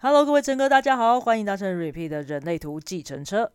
Hello，各位乘客，大家好，欢迎搭乘 Repeat 的人类图计程车。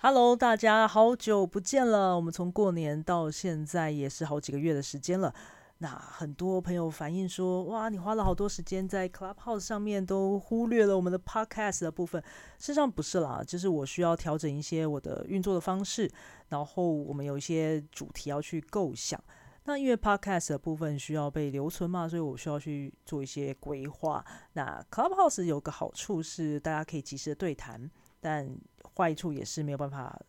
Hello，大家好久不见了。我们从过年到现在也是好几个月的时间了。那很多朋友反映说，哇，你花了好多时间在 Clubhouse 上面，都忽略了我们的 Podcast 的部分。事实上不是啦，就是我需要调整一些我的运作的方式，然后我们有一些主题要去构想。那因为 Podcast 的部分需要被留存嘛，所以我需要去做一些规划。那 Clubhouse 有个好处是大家可以及时的对谈，但坏处也是没有办法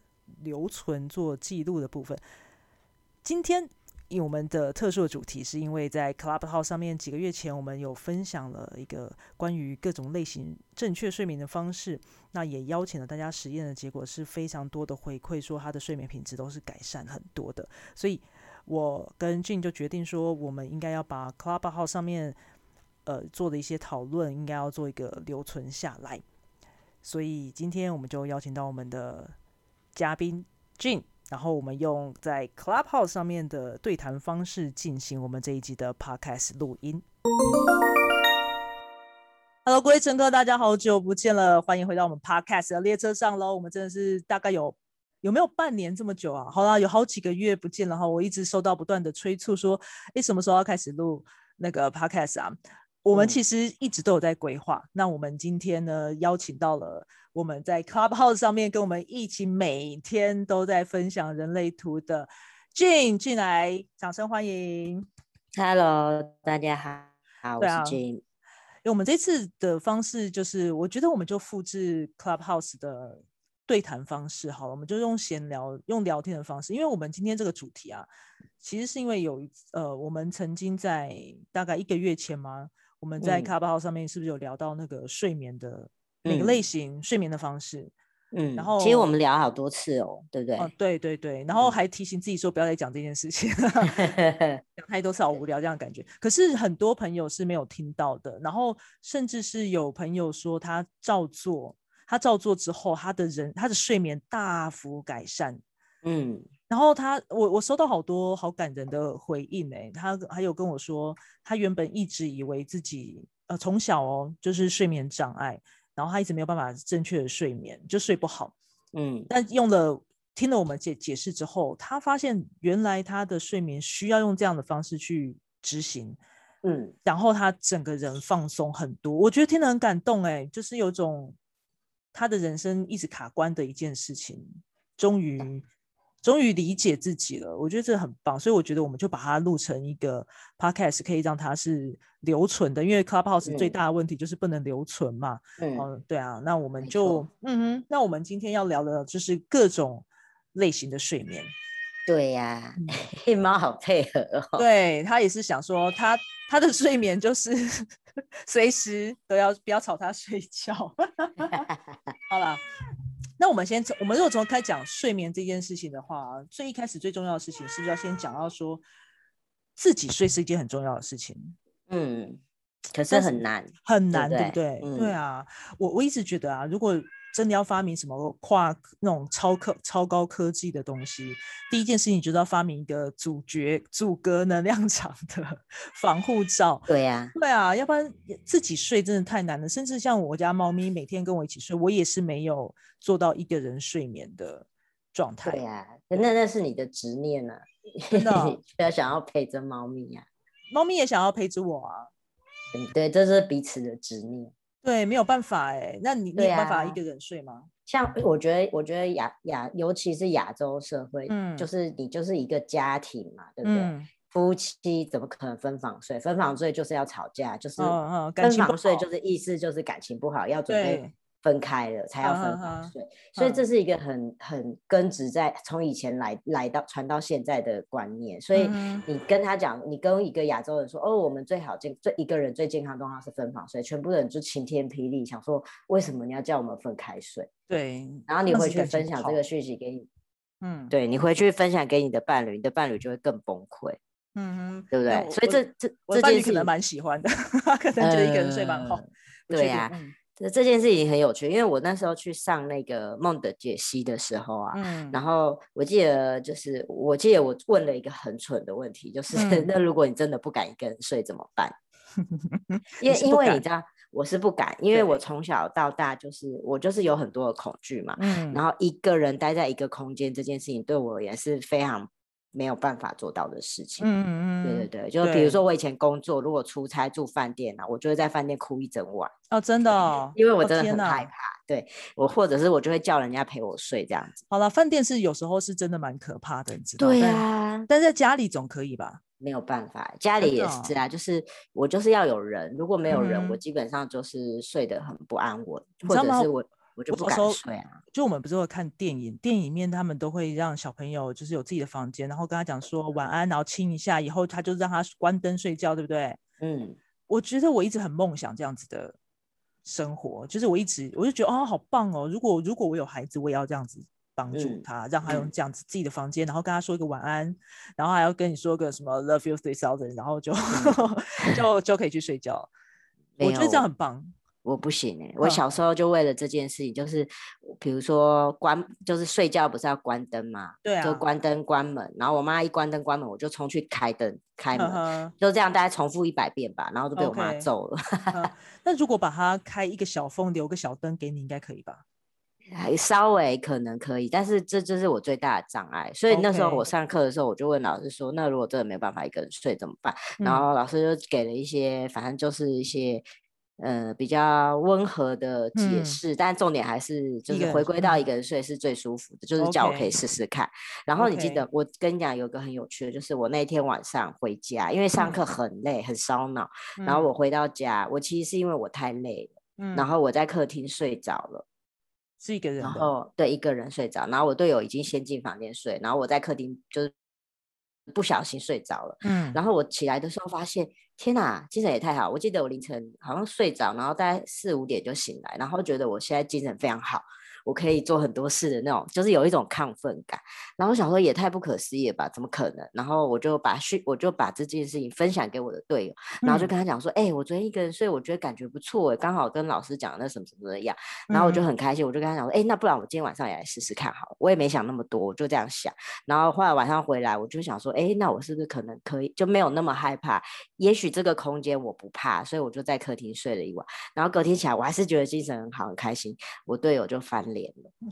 留存做记录的部分。今天。因为我们的特殊的主题，是因为在 Clubhouse 上面几个月前，我们有分享了一个关于各种类型正确睡眠的方式，那也邀请了大家实验的结果是非常多的回馈，说他的睡眠品质都是改善很多的。所以我跟俊就决定说，我们应该要把 Clubhouse 上面呃做的一些讨论，应该要做一个留存下来。所以今天我们就邀请到我们的嘉宾俊。然后我们用在 Clubhouse 上面的对谈方式进行我们这一集的 Podcast 录音。Hello，各位乘客，大家好久不见了，欢迎回到我们 Podcast 的列车上喽。我们真的是大概有有没有半年这么久啊？好啦，有好几个月不见了哈。我一直收到不断的催促，说哎，什么时候要开始录那个 Podcast 啊？我们其实一直都有在规划。那我们今天呢，邀请到了我们在 Clubhouse 上面跟我们一起每天都在分享人类图的 Jane 进来，掌声欢迎。Hello，大家好，我是 Jane。因为我们这次的方式就是，我觉得我们就复制 Clubhouse 的对谈方式好了，我们就用闲聊、用聊天的方式。因为我们今天这个主题啊，其实是因为有呃，我们曾经在大概一个月前嘛。我们在卡巴号上面是不是有聊到那个睡眠的哪个类型睡眠的方式？嗯，然后其实我们聊好多次哦，对不对？哦，对对对，然后还提醒自己说不要再讲这件事情，讲太多次好无聊这样感觉。可是很多朋友是没有听到的，然后甚至是有朋友说他照做，他照做之后，他的人他的睡眠大幅改善。嗯。然后他，我我收到好多好感人的回应哎，他还有跟我说，他原本一直以为自己呃从小哦就是睡眠障碍，然后他一直没有办法正确的睡眠，就睡不好，嗯，但用了听了我们解解释之后，他发现原来他的睡眠需要用这样的方式去执行，嗯，然后他整个人放松很多，我觉得听得很感动哎，就是有种他的人生一直卡关的一件事情，终于。终于理解自己了，我觉得这很棒，所以我觉得我们就把它录成一个 podcast，可以让它是留存的。因为 Clubhouse 最大的问题就是不能留存嘛。嗯，对啊，那我们就嗯哼，那我们今天要聊的就是各种类型的睡眠。对呀，黑猫好配合哦。对他也是想说，他他的睡眠就是 随时都要不要吵他睡觉。好了。那我们先从我们如果从开讲睡眠这件事情的话，最一开始最重要的事情是不是要先讲到说自己睡是一件很重要的事情？嗯，可是很难，很难，对不对？对啊，我我一直觉得啊，如果真的要发明什么跨那种超科超高科技的东西，第一件事情就是要发明一个主角阻隔能量 场的防护罩。对呀，对啊，要不然自己睡真的太难了。甚至像我家猫咪每天跟我一起睡，我也是没有做到一个人睡眠的状态。对呀，那那是你的执念啊，真的 要想要陪着猫咪呀，猫咪也想要陪着我啊。对，这是彼此的执念。对，没有办法哎，那你你有办法一个人睡吗？像我觉得，我觉得亚亚，尤其是亚洲社会，嗯，就是你就是一个家庭嘛，对不对？夫妻怎么可能分房睡？分房睡就是要吵架，就是分房睡就是意思就是感情不好，要准备。分开了才要分房睡，所以这是一个很很根植在从以前来来到传到现在的观念。所以你跟他讲，你跟一个亚洲人说，哦，我们最好健最一个人最健康状况是分房睡，全部人就晴天霹雳，想说为什么你要叫我们分开睡？对，然后你回去分享这个讯息给你，嗯，对你回去分享给你的伴侣，你的伴侣就会更崩溃。嗯哼，对不对？所以这这这件事可能蛮喜欢的，可能觉得一个人睡蛮好。对呀，这这件事情很有趣，因为我那时候去上那个梦的解析的时候啊，然后我记得就是我记得我问了一个很蠢的问题，就是 那如果你真的不敢一个人睡怎么办？因为因为你知道。我是不敢，因为我从小到大就是我就是有很多的恐惧嘛，嗯，然后一个人待在一个空间这件事情对我而言是非常没有办法做到的事情，嗯对对对，就比如说我以前工作如果出差住饭店啊，我就会在饭店哭一整晚哦，真的，因为我真的很害怕，对我或者是我就会叫人家陪我睡这样子。好了，饭店是有时候是真的蛮可怕的，你知道对呀，但在家里总可以吧？没有办法，家里也是啊，就是我就是要有人，如果没有人，我基本上就是睡得很不安稳，或者是？我我就不敢睡啊。就我们不是会看电影，电影面他们都会让小朋友就是有自己的房间，然后跟他讲说晚安，然后亲一下，以后他就让他关灯睡觉，对不对？嗯，我觉得我一直很梦想这样子的生活，就是我一直我就觉得哦，好棒哦，如果如果我有孩子，我也要这样子。帮助他，让他用这样子自己的房间，然后跟他说一个晚安，然后还要跟你说个什么 love you three thousand，然后就 就就可以去睡觉。我觉得这样很棒。我不行哎，我小时候就为了这件事情，就是比如说关，就是睡觉不是要关灯嘛？对啊，就关灯关门，然后我妈一关灯关门，我就冲去开灯开门，就这样大概重复一百遍吧，然后就被我妈揍了。那如果把它开一个小缝，留个小灯给你，应该可以吧？还稍微可能可以，但是这就是我最大的障碍。所以那时候我上课的时候，我就问老师说：“那如果真的没办法一个人睡怎么办？”然后老师就给了一些，反正就是一些呃比较温和的解释。但重点还是就是回归到一个人睡是最舒服的，就是叫我可以试试看。然后你记得我跟你讲有个很有趣的，就是我那天晚上回家，因为上课很累很烧脑，然后我回到家，我其实是因为我太累了，然后我在客厅睡着了。是一个人，然后对一个人睡着，然后我队友已经先进房间睡，然后我在客厅就是不小心睡着了，嗯，然后我起来的时候发现，天哪，精神也太好，我记得我凌晨好像睡着，然后大概四五点就醒来，然后觉得我现在精神非常好。我可以做很多事的那种，就是有一种亢奋感。然后我想说也太不可思议了吧？怎么可能？然后我就把讯，我就把这件事情分享给我的队友，然后就跟他讲说：“哎，我昨天一个人睡，我觉得感觉不错，刚好跟老师讲那什么什么的一样。”然后我就很开心，我就跟他讲说：“哎，那不然我今天晚上也来试试看好了。”我也没想那么多，我就这样想。然后后来晚上回来，我就想说：“哎，那我是不是可能可以就没有那么害怕？也许这个空间我不怕，所以我就在客厅睡了一晚。然后隔天起来，我还是觉得精神很好，很开心。我队友就翻脸了。”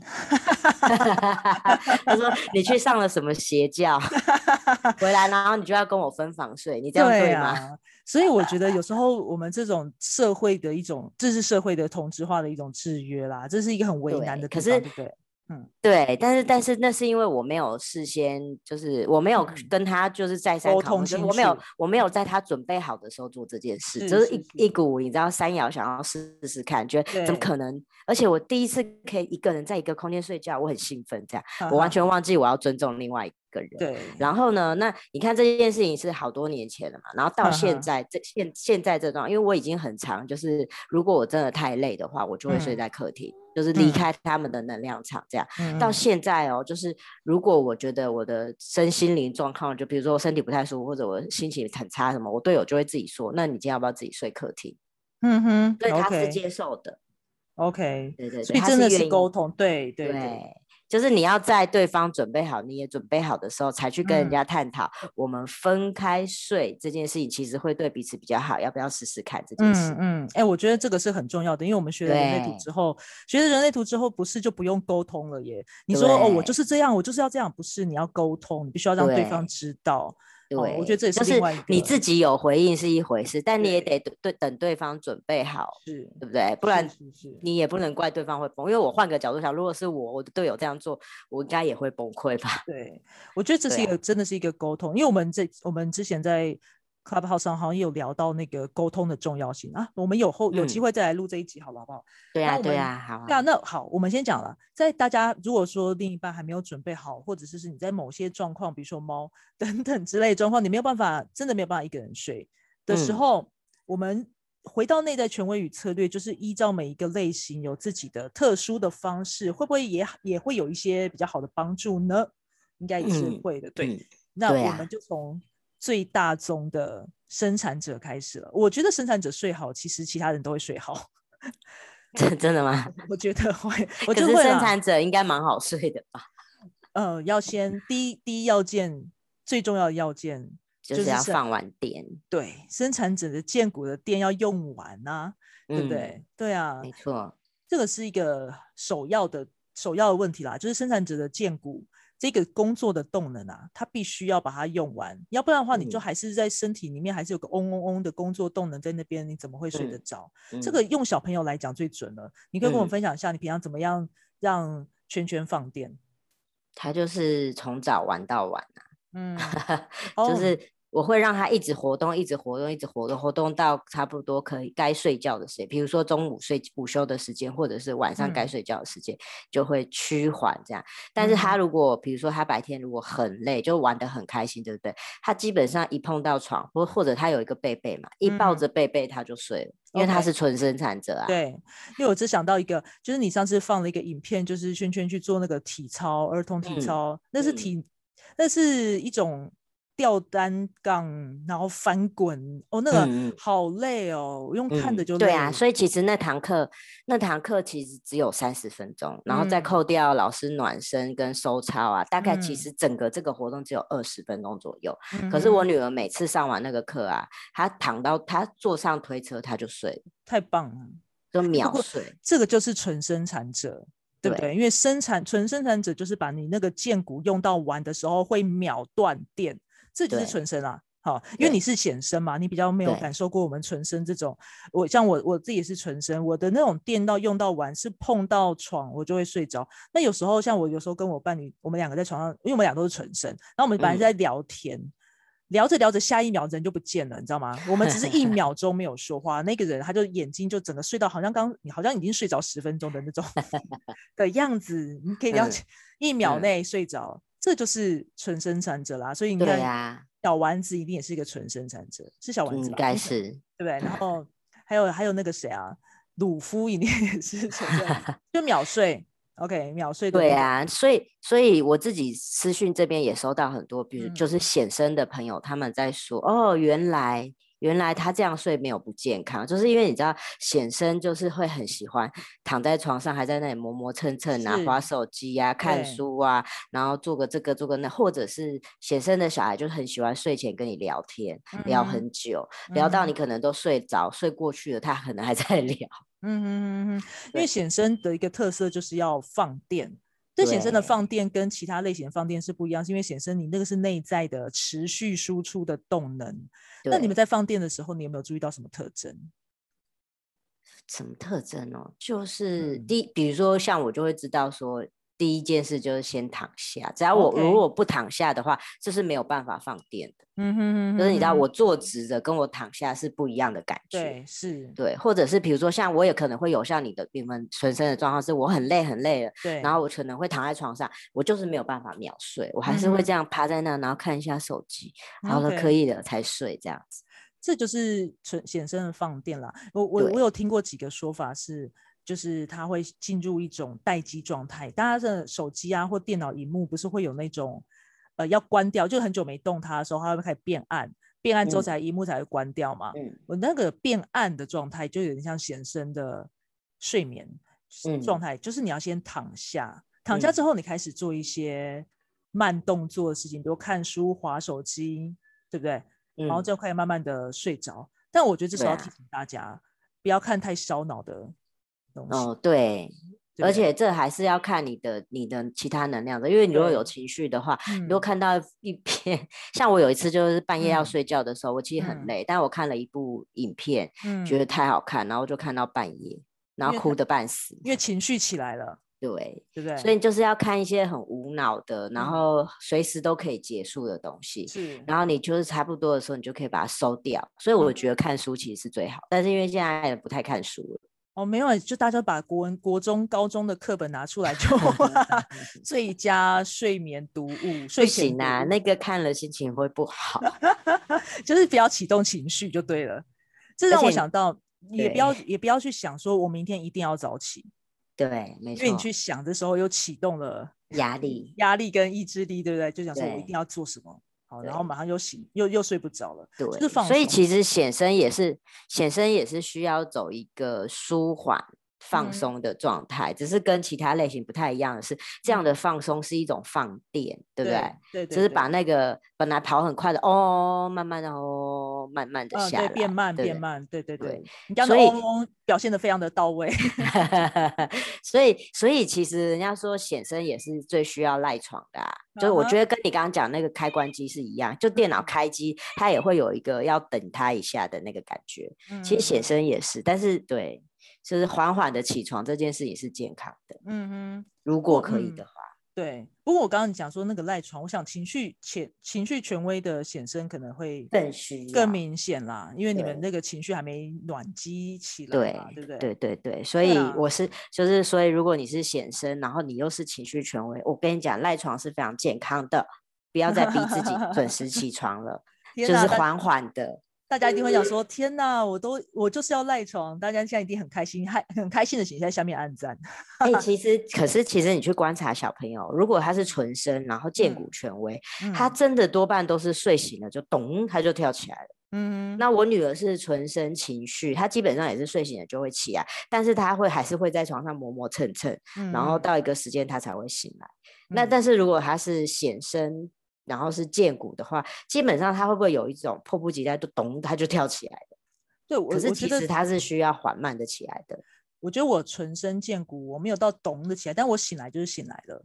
他说：“你去上了什么邪教？回来然后你就要跟我分房睡，你这样对吗？”所以我觉得有时候我们这种社会的一种，这是社会的同质化的一种制约啦，这是一个很为难的。可是，对。嗯，对，但是但是那是因为我没有事先，就是我没有跟他就是再三沟通，我没有我没有在他准备好的时候做这件事，就是一一股你知道山摇想要试试看，觉得怎么可能？而且我第一次可以一个人在一个空间睡觉，我很兴奋，这样我完全忘记我要尊重另外一个人。对，然后呢，那你看这件事情是好多年前了嘛，然后到现在这现现在这段，因为我已经很长，就是如果我真的太累的话，我就会睡在客厅。就是离开他们的能量场，这样到现在哦，就是如果我觉得我的身心灵状况，就比如说我身体不太舒服，或者我心情很差什么，我队友就会自己说：“那你今天要不要自己睡客厅？”嗯哼，对他是接受的。OK，对对对，所以真的是沟通，对对对。就是你要在对方准备好，你也准备好的时候，才去跟人家探讨我们分开睡这件事情，其实会对彼此比较好。要不要试试看这件事？嗯嗯，哎，我觉得这个是很重要的，因为我们学了人类图之后，学了人类图之后，不是就不用沟通了耶？你说哦，我就是这样，我就是要这样，不是？你要沟通，你必须要让对方知道。对，我觉得这也是另外你自己有回应是一回事，但你也得对等对方准备好，是对不对？不然你也不能怪对方会崩。因为我换个角度想，如果是我，我的队友这样做，我应该也会崩溃吧？对，我觉得这是一个真的是一个沟通，因为我们这我们之前在。Clubhouse 上好像也有聊到那个沟通的重要性啊，我们有后有机会再来录这一集，好了，好不好？对啊，对啊，好。那那好，我们先讲了，在大家如果说另一半还没有准备好，或者是是你在某些状况，比如说猫 等等之类状况，你没有办法，真的没有办法一个人睡的时候，我们回到内在权威与策略，就是依照每一个类型有自己的特殊的方式，会不会也也会有一些比较好的帮助呢？应该也是会的，对。那我们就从。最大宗的生产者开始了。我觉得生产者睡好，其实其他人都会睡好。真真的吗？我觉得会。我觉得生产者应该蛮好睡的吧？呃，要先第一第一要件，最重要的要件就是要放完电。对，生产者的建股的电要用完啊，对不对？对啊，没错，这个是一个首要的首要的问题啦，就是生产者的建股。这个工作的动能啊，它必须要把它用完，要不然的话，你就还是在身体里面还是有个嗡嗡嗡的工作动能在那边，你怎么会睡得着？这个用小朋友来讲最准了。你可以跟我分享一下，你平常怎么样让圈圈放电？他就是从早玩到晚啊，嗯，就是。我会让他一直活动，一直活动，一直活动，活动到差不多可以该睡觉的时间，比如说中午睡午休的时间，或者是晚上该睡觉的时间，就会趋缓这样。但是他如果比如说他白天如果很累，就玩得很开心，对不对？他基本上一碰到床，或或者他有一个贝贝嘛，一抱着贝贝他就睡了，因为他是纯生产者啊。对，因为我只想到一个，就是你上次放了一个影片，就是圈圈去做那个体操，儿童体操，那是体，那是一种。吊单杠，然后翻滚，哦，那个好累哦，我用看的就对啊。所以其实那堂课，那堂课其实只有三十分钟，然后再扣掉老师暖身跟收操啊，大概其实整个这个活动只有二十分钟左右。可是我女儿每次上完那个课啊，她躺到她坐上推车，她就睡了，太棒了，就秒睡。这个就是纯生产者，对不对？因为生产纯生产者就是把你那个剑骨用到完的时候会秒断电。这就是纯生啊，好，因为你是显生嘛，你比较没有感受过我们纯生这种。我像我我自己也是纯生，我的那种电到用到完是碰到床我就会睡着。那有时候像我有时候跟我伴侣，我们两个在床上，因为我们俩都是纯生，然后我们本来在聊天，聊着聊着，下一秒人就不见了，你知道吗？我们只是一 秒钟没有说话，那个人他就眼睛就整个睡到好像刚你好像已经睡着十分钟的那种 的样子，你可以了解一秒内睡着。这就是纯生产者啦，所以你看，小丸子一定也是一个纯生产者，是小丸子应该 是对不对？然后还有还有那个谁啊，鲁夫一定也是纯生，就秒睡，OK，秒睡。对啊，所以所以我自己私讯这边也收到很多，比如就是显生的朋友，他们在说，哦，原来。原来他这样睡没有不健康，就是因为你知道显生就是会很喜欢躺在床上，还在那里磨磨蹭蹭啊，划手机啊，看书啊，然后做个这个做个那，或者是显生的小孩就很喜欢睡前跟你聊天，聊很久，聊到你可能都睡着睡过去了，他可能还在 聊。嗯嗯嗯嗯，因为显生的一个特色就是要放电。这显生的放电跟其他类型的放电是不一样，是因为显生你那个是内在的持续输出的动能。那你们在放电的时候，你有没有注意到什么特征？什么特征哦？就是第，比如说像我就会知道说。第一件事就是先躺下，只要我如果不躺下的话，这是没有办法放电的。嗯哼哼，就是你知道我坐直的跟我躺下是不一样的感觉。对，是，对，或者是比如说像我也可能会有像你的你们全身的状况，是我很累很累了，对，然后我可能会躺在床上，我就是没有办法秒睡，我还是会这样趴在那，然后看一下手机，好了可以了才睡这样子。这就是纯显生的放电啦。我我我有听过几个说法是。就是它会进入一种待机状态，大家的手机啊或电脑荧幕不是会有那种，呃，要关掉，就很久没动它的时候，它会开始变暗，变暗之后才荧幕才会关掉嘛。嗯，我那个变暗的状态就有点像显生的睡眠状态，就是你要先躺下，躺下之后你开始做一些慢动作的事情，比如看书、划手机，对不对？然后就可以慢慢的睡着。但我觉得这时候要提醒大家，不要看太烧脑的。哦，对，而且这还是要看你的你的其他能量的，因为你如果有情绪的话，你如果看到一篇，像我有一次就是半夜要睡觉的时候，我其实很累，但我看了一部影片，觉得太好看，然后就看到半夜，然后哭的半死，因为情绪起来了，对，对不对？所以就是要看一些很无脑的，然后随时都可以结束的东西，是，然后你就是差不多的时候，你就可以把它收掉。所以我觉得看书其实是最好，但是因为现在不太看书了。哦，没有，就大家把国文、国中、高中的课本拿出来就 最佳睡眠读物。睡醒啊，那个看了心情会不好，就是不要启动情绪就对了。这让我想到，也不要也不要去想说我明天一定要早起。对，没错。因为你去想的时候，又启动了压力、压力跟意志力，对不对？就想说我一定要做什么。好，然后马上又醒，又又睡不着了。对，所以其实显身也是显身也是需要走一个舒缓。放松的状态，只是跟其他类型不太一样的是，这样的放松是一种放电，对不对？对，就是把那个本来跑很快的哦，慢慢的哦，慢慢的下来，变慢变慢，对对对。你刚刚嗡嗡表现的非常的到位。所以所以其实人家说显身也是最需要赖床的，就是我觉得跟你刚刚讲那个开关机是一样，就电脑开机它也会有一个要等它一下的那个感觉。其实显身也是，但是对。就是缓缓的起床这件事也是健康的，嗯哼，如果可以的话，对。不过我刚刚讲说那个赖床，我想情绪潜情绪权威的显身可能会更需更明显啦，因为你们那个情绪还没暖机起来嘛，对不对？对对对，所以我是就是所以如果你是显身，然后你又是情绪权威，我跟你讲赖床是非常健康的，不要再逼自己准时起床了，就是缓缓的。大家一定会想说：“天哪，我都我就是要赖床。”大家现在一定很开心，还很开心的写在下面按赞。哎，其 实可是其实你去观察小朋友，如果他是纯生，然后见骨权威，他真的多半都是睡醒了就咚，他就跳起来了。嗯，那我女儿是纯生情绪，她基本上也是睡醒了就会起来，但是她会还是会在床上磨磨蹭蹭，然后到一个时间她才会醒来。那但是如果她是显生。然后是剑骨的话，基本上他会不会有一种迫不及待，就咚，他就跳起来的？对，可是其实他是需要缓慢的起来的。我觉得我纯身见骨，我没有到咚的起来，但我醒来就是醒来了。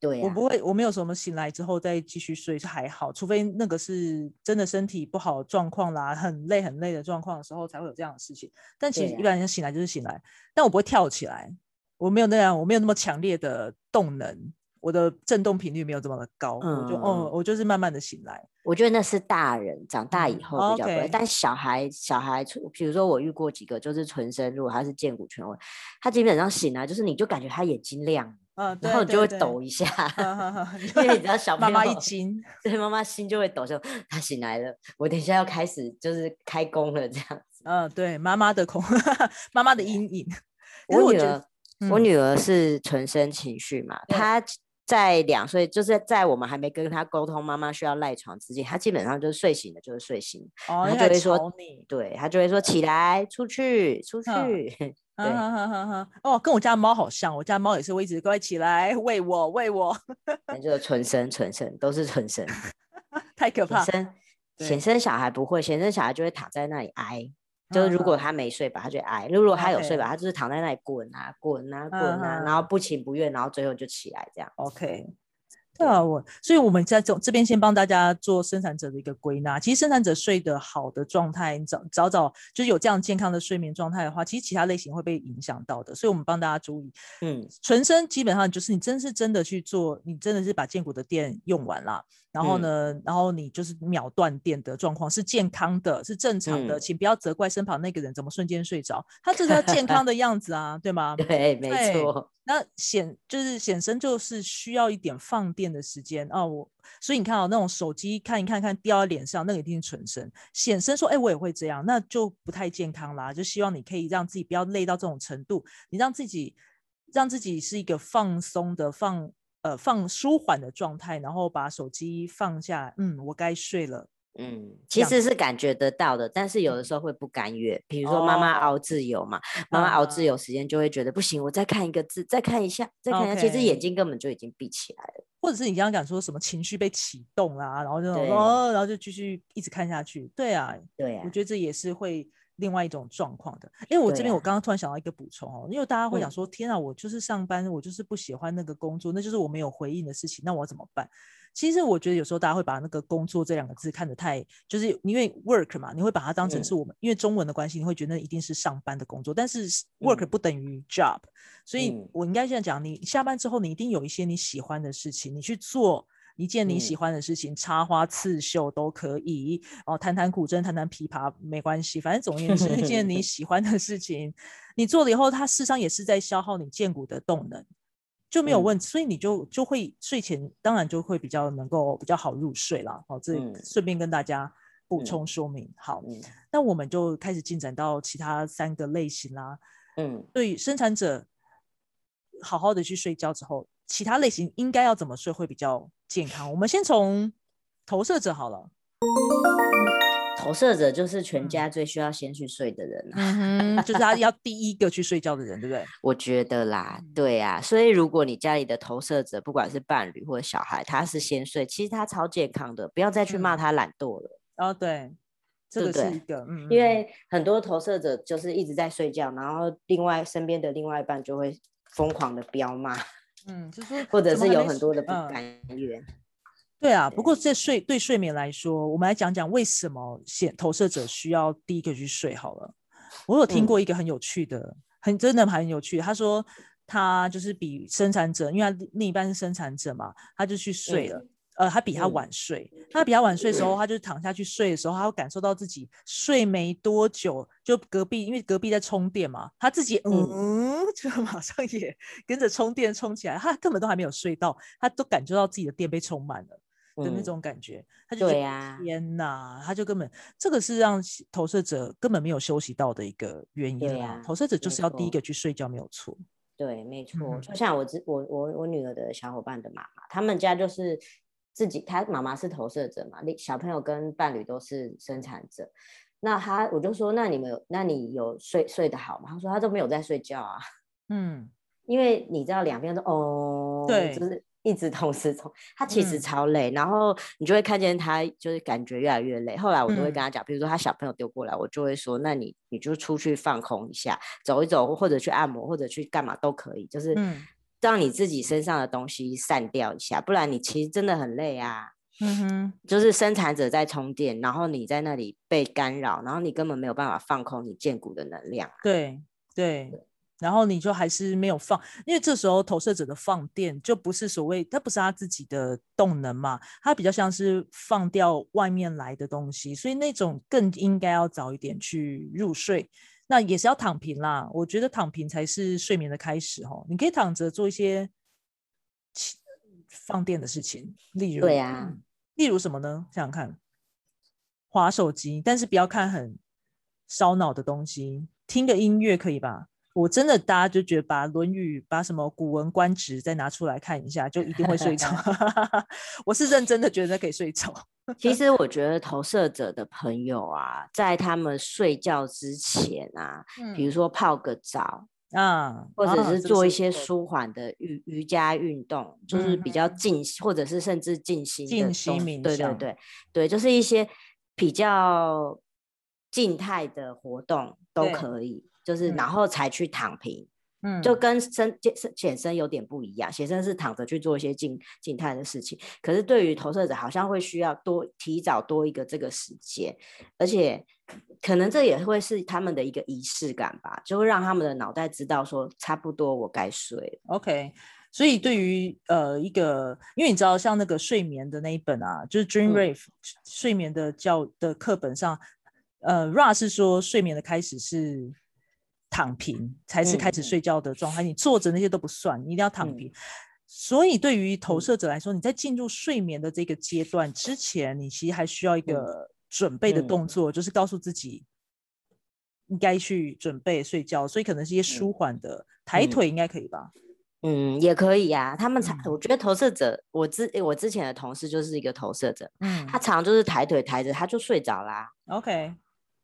对，我不会，我没有什么醒来之后再继续睡是还好，除非那个是真的身体不好状况啦，很累很累的状况的时候才会有这样的事情。但其实一般人醒来就是醒来，但我不会跳起来，我没有那样，我没有那么强烈的动能。我的震动频率没有这么的高，我就哦，我就是慢慢的醒来。我觉得那是大人长大以后比较会，但小孩小孩，比如说我遇过几个就是纯生，如果他是健骨权威，他基本上醒来就是你就感觉他眼睛亮，嗯，然后你就会抖一下，因为你知道小妈妈一 惊，对，妈妈心就会抖，说他醒来了，我等一下要开始就是开工了这样子。嗯，对，妈妈的恐，妈妈的阴影。我女儿，我女儿是纯生情绪嘛，她。在两岁，就是在我们还没跟他沟通妈妈需要赖床之前，他基本上就是睡醒了就是睡醒，他就会说，对他就会说起来出去出去，对，哦，跟我家猫好像，我家猫也是会一直乖起来喂我喂我，那就是纯生纯生都是纯生，太可怕，生显生小孩不会，显生小孩就会躺在那里挨。就是如果他没睡吧，他就挨；如果他有睡吧，他就是躺在那里滚啊滚啊滚啊，然后不情不愿，然后最后就起来这样。OK。对啊，我所以我们在这这边先帮大家做生产者的一个归纳。其实生产者睡得好的状态，早早早就是有这样健康的睡眠状态的话，其实其他类型会被影响到的。所以我们帮大家注意，嗯，纯生基本上就是你真是真的去做，你真的是把健骨的电用完了，然后呢，然后你就是秒断电的状况是健康的，是正常的，请不要责怪身旁那个人怎么瞬间睡着，他这是他健康的 样子啊，对吗？对，没错。那显就是显身，就是需要一点放电的时间哦。我所以你看哦，那种手机看一看看掉在脸上，那个一定是纯身。显身说，哎，我也会这样，那就不太健康啦。就希望你可以让自己不要累到这种程度，你让自己让自己是一个放松的放呃放舒缓的状态，然后把手机放下。嗯，我该睡了。嗯，其实是感觉得到的，但是有的时候会不甘愿。比如说妈妈熬自由嘛，妈妈熬自由时间就会觉得不行，我再看一个字，再看一下，再看一下，其实眼睛根本就已经闭起来了。或者是你刚刚讲说什么情绪被启动啦，然后就哦，然后就继续一直看下去。对啊，对啊，我觉得这也是会另外一种状况的。因为我这边我刚刚突然想到一个补充哦，因为大家会想说，天啊，我就是上班，我就是不喜欢那个工作，那就是我没有回应的事情，那我怎么办？其实我觉得有时候大家会把那个“工作”这两个字看得太，就是因为 work 嘛，你会把它当成是我们因为中文的关系，你会觉得一定是上班的工作。但是 work 不等于 job，所以我应该这样讲：你下班之后，你一定有一些你喜欢的事情，你去做一件你喜欢的事情，插花、刺绣都可以哦，弹弹古筝、弹弹琵琶没关系，反正总而言之，一件你 喜欢的事情，你做了以后，它事实上也是在消耗你剑骨的动能。就没有问题，所以你就就会睡前当然就会比较能够比较好入睡啦。好，这顺便跟大家补充说明。好，那我们就开始进展到其他三个类型啦。嗯，对，生产者好好的去睡觉之后，其他类型应该要怎么睡会比较健康？我们先从投射者好了。投射者就是全家最需要先去睡的人，就是他要第一个去睡觉的人，对不对？我觉得啦，对呀，所以如果你家里的投射者，不管是伴侣或者小孩，他是先睡，其实他超健康的，不要再去骂他懒惰了。哦，对，这个是一个，嗯，因为很多投射者就是一直在睡觉，然后另外身边的另外一半就会疯狂的飙骂，嗯，就是或者是有很多的不甘愿。对啊，不过在睡对睡眠来说，我们来讲讲为什么显投射者需要第一个去睡好了。我有听过一个很有趣的，很真的很有趣。他说他就是比生产者，因为他另一半是生产者嘛，他就去睡了。呃，他比他晚睡，他比他晚睡的时候，他就躺下去睡的时候，他会感受到自己睡没多久，就隔壁因为隔壁在充电嘛，他自己嗯，就马上也跟着充电充起来，他根本都还没有睡到，他都感觉到自己的电被充满了。的那种感觉，他就觉得天哪，他就根本这个是让投射者根本没有休息到的一个原因啊。投射者就是要第一个去睡觉，没有错。对，没错。就像我我我我女儿的小伙伴的妈妈，他们家就是自己，他妈妈是投射者嘛，那小朋友跟伴侣都是生产者。那他我就说，那你们有，那你有睡睡得好吗？他说他都没有在睡觉啊。嗯，因为你知道两边都哦，对，就是。一直同时从他其实超累，然后你就会看见他就是感觉越来越累。后来我都会跟他讲，比如说他小朋友丢过来，我就会说，那你你就出去放空一下，走一走，或者去按摩，或者去干嘛都可以，就是让你自己身上的东西散掉一下，不然你其实真的很累啊。嗯哼，就是生产者在充电，然后你在那里被干扰，然后你根本没有办法放空你建骨的能量。对对。然后你就还是没有放，因为这时候投射者的放电就不是所谓，它不是他自己的动能嘛，它比较像是放掉外面来的东西，所以那种更应该要早一点去入睡。那也是要躺平啦，我觉得躺平才是睡眠的开始哦。你可以躺着做一些放电的事情，例如对呀，例如什么呢？想想看，划手机，但是不要看很烧脑的东西，听个音乐可以吧？我真的，大家就觉得把《论语》、把什么《古文观止》再拿出来看一下，就一定会睡着。我是认真的，觉得可以睡着。其实我觉得投射者的朋友啊，在他们睡觉之前啊，比如说泡个澡啊，或者是做一些舒缓的瑜瑜伽运动，就是比较静，或者是甚至静心、静心冥对对对对，就是一些比较静态的活动都可以。就是，然后才去躺平，嗯，就跟身健身显身有点不一样。显身是躺着去做一些静静态的事情，可是对于投射者，好像会需要多提早多一个这个时间，而且可能这也会是他们的一个仪式感吧，就会让他们的脑袋知道说，差不多我该睡了。OK，所以对于呃一个，因为你知道，像那个睡眠的那一本啊，就是 Dream Rave 睡眠的教的课本上，呃，Ra 是说睡眠的开始是。躺平才是开始睡觉的状态，你坐着那些都不算，你一定要躺平。所以对于投射者来说，你在进入睡眠的这个阶段之前，你其实还需要一个准备的动作，就是告诉自己应该去准备睡觉。所以可能是一些舒缓的抬腿，应该可以吧？嗯，也可以呀。他们常，我觉得投射者，我之我之前的同事就是一个投射者，嗯，他常就是抬腿抬着，他就睡着啦。OK。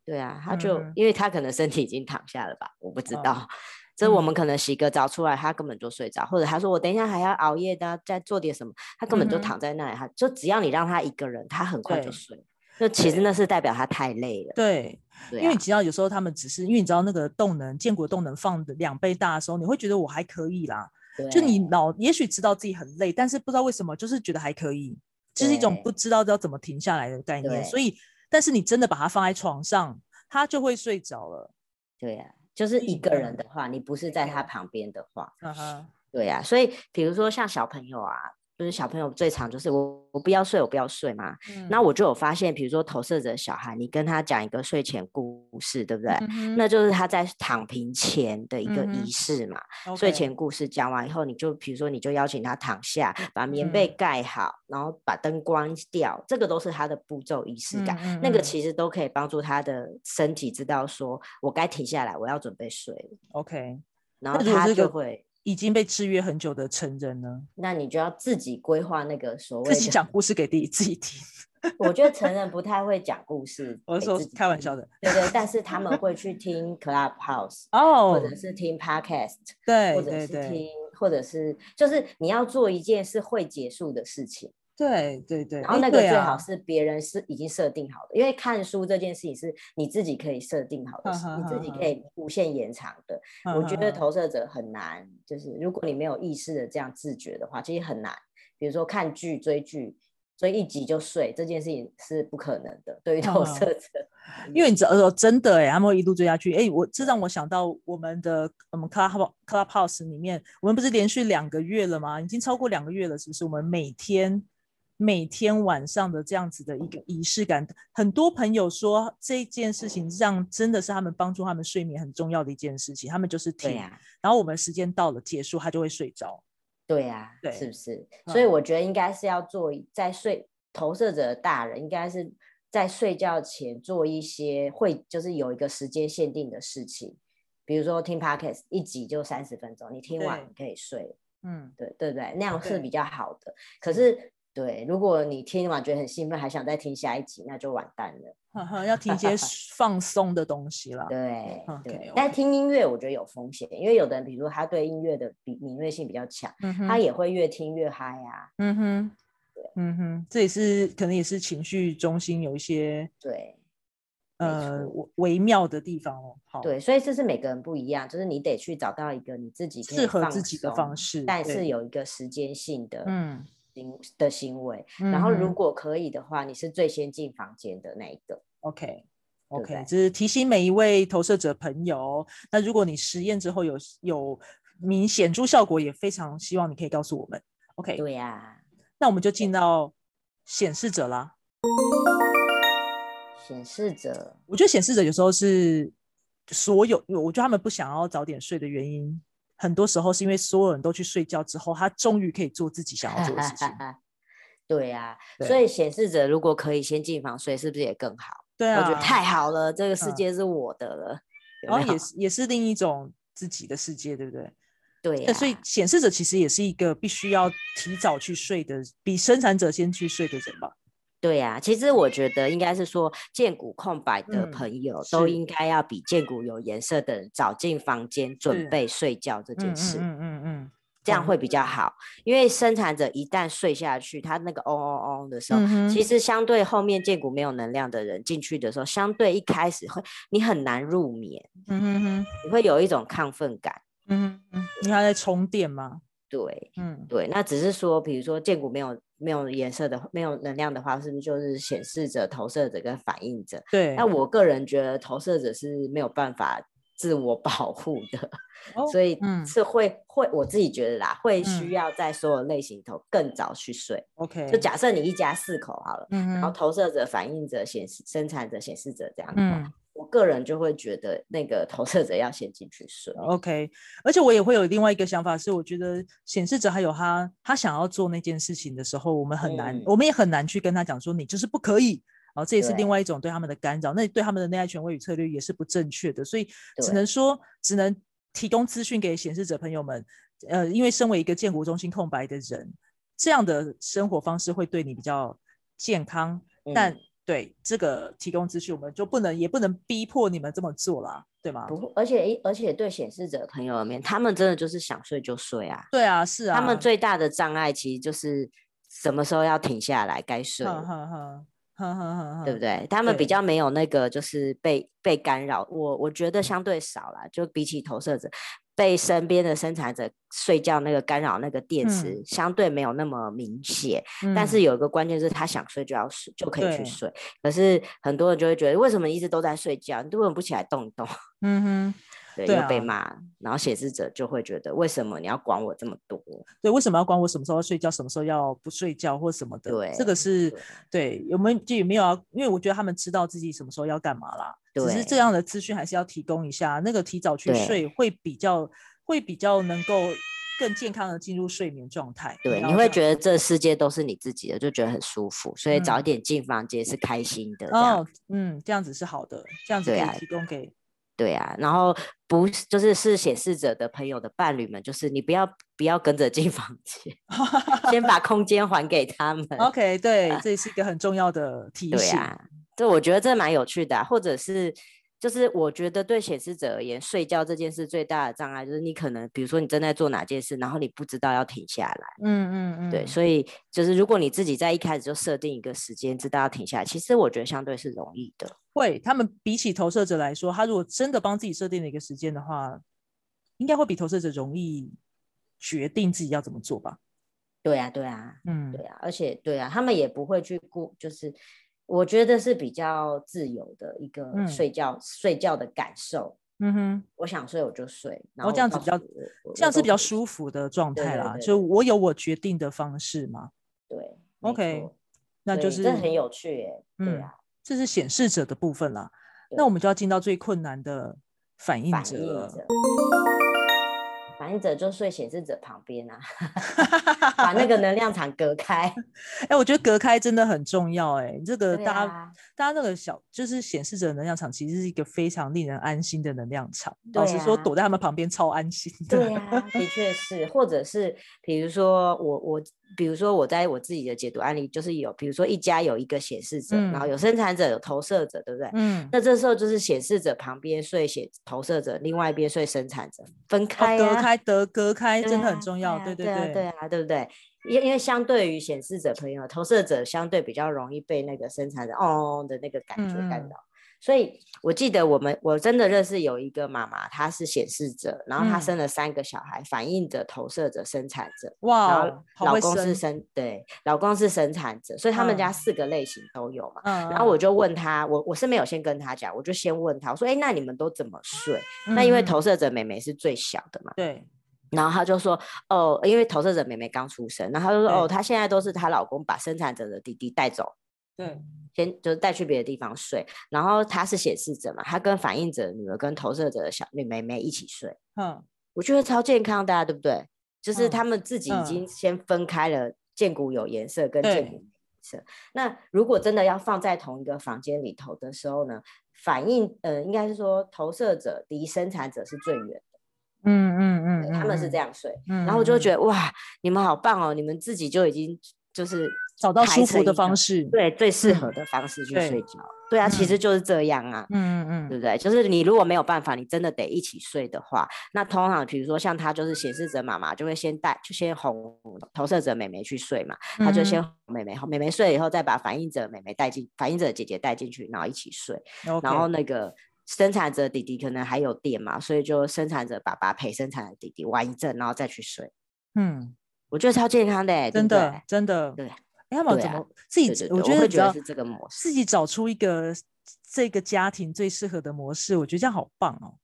对啊，他就因为他可能身体已经躺下了吧，我不知道。这我们可能洗个澡出来，他根本就睡着，或者他说我等一下还要熬夜的，再做点什么，他根本就躺在那里。他就只要你让他一个人，他很快就睡。就其实那是代表他太累了。对，因为你知道有时候他们只是因为你知道那个动能，建国动能放的两倍大的时候，你会觉得我还可以啦。就你脑也许知道自己很累，但是不知道为什么就是觉得还可以，就是一种不知道要怎么停下来的概念。所以。但是你真的把它放在床上，他就会睡着了。对呀，就是一个人的话，你不是在他旁边的话，对呀。所以比如说像小朋友啊。就是小朋友最常就是我我不要睡我不要睡嘛，那我就有发现，比如说投射者小孩，你跟他讲一个睡前故事，对不对？那就是他在躺平前的一个仪式嘛。睡前故事讲完以后，你就比如说你就邀请他躺下，把棉被盖好，然后把灯关掉，这个都是他的步骤仪式感。那个其实都可以帮助他的身体知道说我该停下来，我要准备睡了。OK，然后他就会。已经被制约很久的成人呢，那你就要自己规划那个所谓自己讲故事给自己自己听。我觉得成人不太会讲故事，我说开玩笑的，对对，但是他们会去听 Clubhouse 哦，或者是听 Podcast，对，或者是听，或者是就是你要做一件是会结束的事情。对对对，然后那个最好是别人是已经设定好的，因为看书这件事情是你自己可以设定好的，你自己可以无限延长的。我觉得投射者很难，就是如果你没有意识的这样自觉的话，其实很难。比如说看剧、追剧，追一集就睡，这件事情是不可能的。对于投射者，因为你知道真的哎，他们会一路追下去。哎，我这让我想到我们的我们 Club Clubhouse 里面，我们不是连续两个月了吗？已经超过两个月了，是不是？我们每天。每天晚上的这样子的一个仪式感，很多朋友说这件事情让真的是他们帮助他们睡眠很重要的一件事情。他们就是听，然后我们时间到了结束，他就会睡着。对呀，对，是不是？所以我觉得应该是要做在睡投射者的大人，应该是在睡觉前做一些会，就是有一个时间限定的事情，比如说听 podcast 一集就三十分钟，你听完可以睡。嗯，对对不对？那样是比较好的。可是。对，如果你听完觉得很兴奋，还想再听下一集，那就完蛋了。要听一些 放松的东西了。对对，但听音乐我觉得有风险，因为有的人，比如他对音乐的敏敏锐性比较强，他也会越听越嗨啊。嗯哼，对，嗯哼，这也是可能也是情绪中心有一些对呃微妙的地方哦。好，对，所以这是每个人不一样，就是你得去找到一个你自己适合自己的方式，但是有一个时间性的，嗯。行的行为，然后如果可以的话，你是最先进房间的那一个。OK，OK，就是提醒每一位投射者朋友。那如果你实验之后有有明显著效果，也非常希望你可以告诉我们。OK，对呀，那我们就进到显示者啦。显示者，我觉得显示者有时候是所有，我觉得他们不想要早点睡的原因。很多时候是因为所有人都去睡觉之后，他终于可以做自己想要做的事情。对呀，所以显示者如果可以先进房睡，是不是也更好？对啊，我觉得太好了，这个世界是我的了。然后也是也是另一种自己的世界，对不对？对。所以显示者其实也是一个必须要提早去睡的，比生产者先去睡的人吧。对呀，其实我觉得应该是说，建骨空白的朋友都应该要比建骨有颜色的人早进房间准备睡觉这件事。嗯嗯嗯，这样会比较好。因为生产者一旦睡下去，他那个嗡嗡嗡的时候，其实相对后面建骨没有能量的人进去的时候，相对一开始会你很难入眠。嗯哼哼，你会有一种亢奋感。嗯嗯，因为他在充电吗？对，嗯对，那只是说，比如说建骨没有。没有颜色的、没有能量的话，是不是就是显示者、投射者跟反应者？对。那我个人觉得，投射者是没有办法自我保护的，所以是会会我自己觉得啦，会需要在所有类型头更早去睡。OK。就假设你一家四口好了，然后投射者、反应者、显示生产者、显示者这样子。我个人就会觉得那个投射者要先进去睡，OK。而且我也会有另外一个想法，是我觉得显示者还有他他想要做那件事情的时候，我们很难，我们也很难去跟他讲说你就是不可以。哦，这也是另外一种对他们的干扰，那对他们的内在权威与策略也是不正确的。所以只能说，只能提供资讯给显示者朋友们。呃，因为身为一个建国中心空白的人，这样的生活方式会对你比较健康，但。对这个提供资讯，我们就不能也不能逼迫你们这么做啦，对吗？不，而且而且对显示者朋友面，他们真的就是想睡就睡啊。对啊，是啊。他们最大的障碍其实就是什么时候要停下来，该睡。对不对？他们比较没有那个就是被被干扰，我我觉得相对少了，就比起投射者。被身边的生产者睡觉那个干扰，那个电池相对没有那么明显，但是有一个关键是他想睡就要睡就可以去睡，可是很多人就会觉得为什么一直都在睡觉，你为什么不起来动一动？嗯哼，对，又被骂，然后写字者就会觉得为什么你要管我这么多？对，为什么要管我什么时候要睡觉，什么时候要不睡觉或什么的？对，这个是对，有没有就有没有啊？因为我觉得他们知道自己什么时候要干嘛啦。只是这样的资讯还是要提供一下，那个提早去睡会比较会比较能够更健康的进入睡眠状态。对，你会觉得这世界都是你自己的，就觉得很舒服，所以早一点进房间是开心的。哦，嗯，这样子是好的，这样子可以提供给对啊，然后不就是是显示者的朋友的伴侣们，就是你不要不要跟着进房间，先把空间还给他们。OK，对，这是一个很重要的提醒。对啊，对我觉得这蛮有趣的，或者是。就是我觉得对显示者而言，睡觉这件事最大的障碍就是你可能，比如说你正在做哪件事，然后你不知道要停下来。嗯嗯嗯。对，所以就是如果你自己在一开始就设定一个时间，知道要停下来，其实我觉得相对是容易的。会，他们比起投射者来说，他如果真的帮自己设定了一个时间的话，应该会比投射者容易决定自己要怎么做吧？对啊，对啊，嗯，对啊，而且对啊，他们也不会去顾，就是。我觉得是比较自由的一个睡觉睡觉的感受。嗯哼，我想睡我就睡，然后这样子比较这样是比较舒服的状态啦。就我有我决定的方式嘛。对，OK，那就是这很有趣耶。对啊，这是显示者的部分啦。那我们就要进到最困难的反应者了。反应者就睡显示者旁边啊，把那个 能量场隔开。哎，我觉得隔开真的很重要。哎，这个大家大家那个小就是显示者能量场，其实是一个非常令人安心的能量场。老实说，躲在他们旁边超安心。对啊，的确是。或者是比如说我我。比如说，我在我自己的解读案例，就是有，比如说一家有一个显示者，然后有生产者，有投射者，对不对？嗯。那这时候就是显示者旁边睡显投射者，另外一边睡生产者，分开隔开得隔开，真的很重要。对对对对啊，对不对？因因为相对于显示者朋友，投射者相对比较容易被那个生产者哦的那个感觉干扰。所以我记得我们我真的认识有一个妈妈，她是显示者，然后她生了三个小孩，反映者、投射者、生产者。哇，老公是生对，老公是生产者，所以他们家四个类型都有嘛。然后我就问她，我我是没有先跟她讲，我就先问她，我说，哎，那你们都怎么睡？那因为投射者妹妹是最小的嘛。对。然后她就说，哦，因为投射者妹妹刚出生，然后她就说，哦，她现在都是她老公把生产者的弟弟带走。对。先就是带去别的地方睡，然后他是显示者嘛，他跟反应者女儿跟投射者的小女妹妹一起睡。嗯，我觉得超健康，大家对不对？就是他们自己已经先分开了，剑骨有颜色跟剑骨没颜色。那如果真的要放在同一个房间里头的时候呢，反应呃，应该是说投射者离生产者是最远的。嗯嗯嗯，他们是这样睡。然后我就觉得哇，你们好棒哦，你们自己就已经。就是找到舒服的方式，对，最适合的方式去睡觉。对啊，其实就是这样啊。嗯嗯，对不对？就是你如果没有办法，你真的得一起睡的话，那通常比如说像他就是显示者妈妈就会先带，就先哄投射者妹妹去睡嘛。他就先哄妹妹，妹妹睡了以后，再把反应者妹妹带进，反应者姐姐带进去，然后一起睡。然后那个生产者弟弟可能还有电嘛，所以就生产者爸爸陪生产的弟弟玩一阵，然后再去睡。嗯。我觉得超健康的，真的，真的。对，他们怎么自己？我觉得主要是这个模式，自己找出一个这个家庭最适合的模式，我觉得这样好棒哦，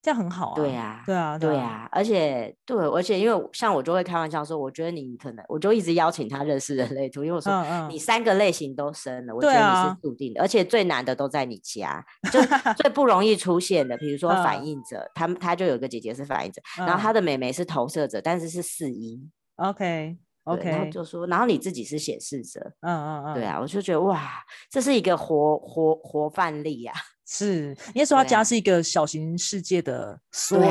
这样很好啊。对啊，对啊，对啊。而且，对，而且因为像我就会开玩笑说，我觉得你可能，我就一直邀请他认识人类图，因为我说你三个类型都生了，我觉得你是注定的，而且最难的都在你家，就最不容易出现的，比如说反应者，他们他就有个姐姐是反应者，然后他的妹妹是投射者，但是是四一。后就说，然后你自己是显示者，嗯嗯嗯，对啊，我就觉得哇，这是一个活活活范例呀。是，因为说他家是一个小型世界的缩影。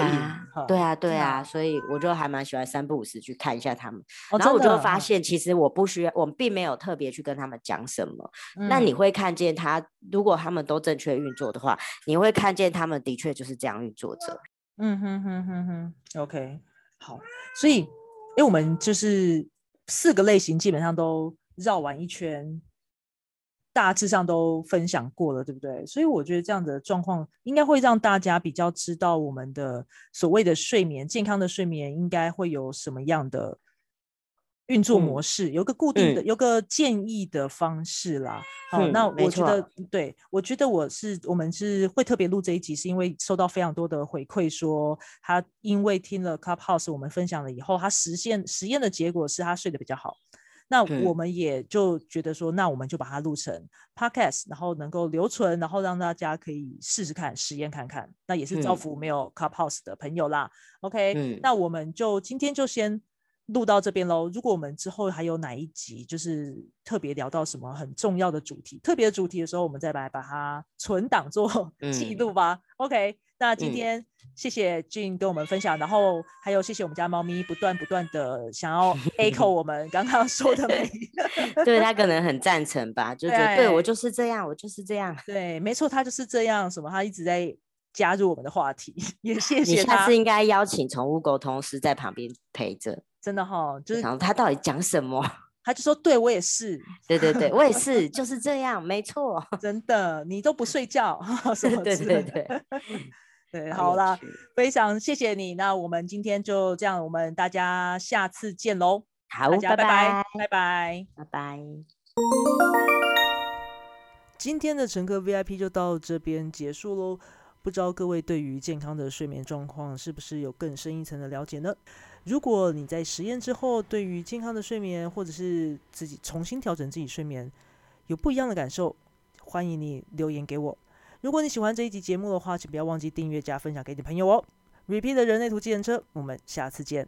对啊，对啊，所以我就还蛮喜欢三不五时去看一下他们。然后我就发现，其实我不需要，我们并没有特别去跟他们讲什么。那你会看见他，如果他们都正确运作的话，你会看见他们的确就是这样运作着。嗯哼哼哼哼，OK，好，所以。因为我们就是四个类型，基本上都绕完一圈，大致上都分享过了，对不对？所以我觉得这样的状况应该会让大家比较知道我们的所谓的睡眠健康的睡眠应该会有什么样的。运作模式有个固定的，有个建议的方式啦。好，那我觉得，对我觉得我是我们是会特别录这一集，是因为收到非常多的回馈，说他因为听了 Clubhouse 我们分享了以后，他实现实验的结果是他睡得比较好。那我们也就觉得说，那我们就把它录成 Podcast，然后能够留存，然后让大家可以试试看，实验看看。那也是造福没有 Clubhouse 的朋友啦。OK，那我们就今天就先。录到这边喽。如果我们之后还有哪一集，就是特别聊到什么很重要的主题、特别的主题的时候，我们再来把它存档做 记录吧。OK，那今天谢谢俊跟我们分享，然后还有谢谢我们家猫咪不断不断的想要 echo 我们刚刚说的每一个，对他可能很赞成吧，就觉得对我就是这样，我就是这样，对，没错，他就是这样，什么他一直在加入我们的话题，也谢谢他。下次应该邀请宠物沟通师在旁边陪着，真的哈，就是他到底讲什么？他就说：“对我也是，对对对，我也是，就是这样，没错，真的，你都不睡觉，什么对对对，对，好啦，非常谢谢你。那我们今天就这样，我们大家下次见喽。好，拜拜，拜拜，拜拜。今天的乘客 VIP 就到这边结束喽。不知道各位对于健康的睡眠状况是不是有更深一层的了解呢？”如果你在实验之后，对于健康的睡眠，或者是自己重新调整自己睡眠，有不一样的感受，欢迎你留言给我。如果你喜欢这一集节目的话，请不要忘记订阅加分享给你朋友哦。Repeat 的人类图计程车，我们下次见。